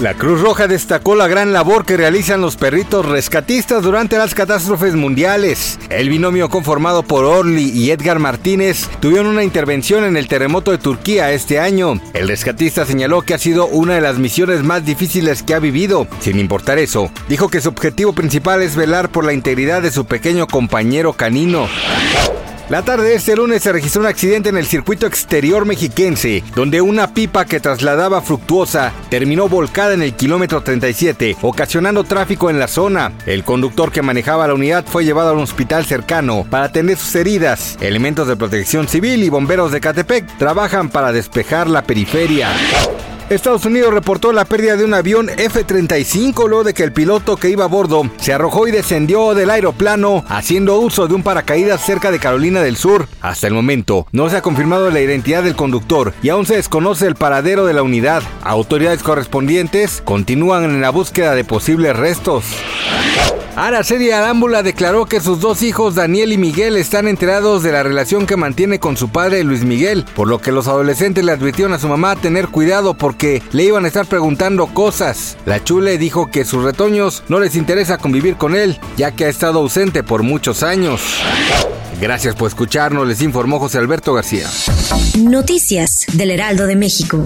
La Cruz Roja destacó la gran labor que realizan los perritos rescatistas durante las catástrofes mundiales. El binomio conformado por Orly y Edgar Martínez tuvieron una intervención en el terremoto de Turquía este año. El rescatista señaló que ha sido una de las misiones más difíciles que ha vivido. Sin importar eso, dijo que su objetivo principal es velar por la integridad de su pequeño compañero canino. La tarde de este lunes se registró un accidente en el circuito exterior mexiquense, donde una pipa que trasladaba fructuosa terminó volcada en el kilómetro 37, ocasionando tráfico en la zona. El conductor que manejaba la unidad fue llevado a un hospital cercano para atender sus heridas. Elementos de protección civil y bomberos de Catepec trabajan para despejar la periferia. Estados Unidos reportó la pérdida de un avión F-35 luego de que el piloto que iba a bordo se arrojó y descendió del aeroplano haciendo uso de un paracaídas cerca de Carolina del Sur. Hasta el momento no se ha confirmado la identidad del conductor y aún se desconoce el paradero de la unidad. Autoridades correspondientes continúan en la búsqueda de posibles restos. Araceli Arámbula declaró que sus dos hijos, Daniel y Miguel, están enterados de la relación que mantiene con su padre Luis Miguel, por lo que los adolescentes le advirtieron a su mamá tener cuidado porque le iban a estar preguntando cosas. La chule dijo que sus retoños no les interesa convivir con él, ya que ha estado ausente por muchos años. Gracias por escucharnos, les informó José Alberto García. Noticias del Heraldo de México.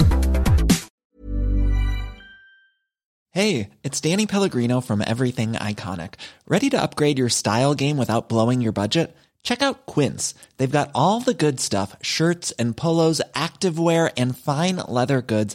Hey, it's Danny Pellegrino from Everything Iconic. Ready to upgrade your style game without blowing your budget? Check out Quince. They've got all the good stuff shirts and polos, activewear, and fine leather goods,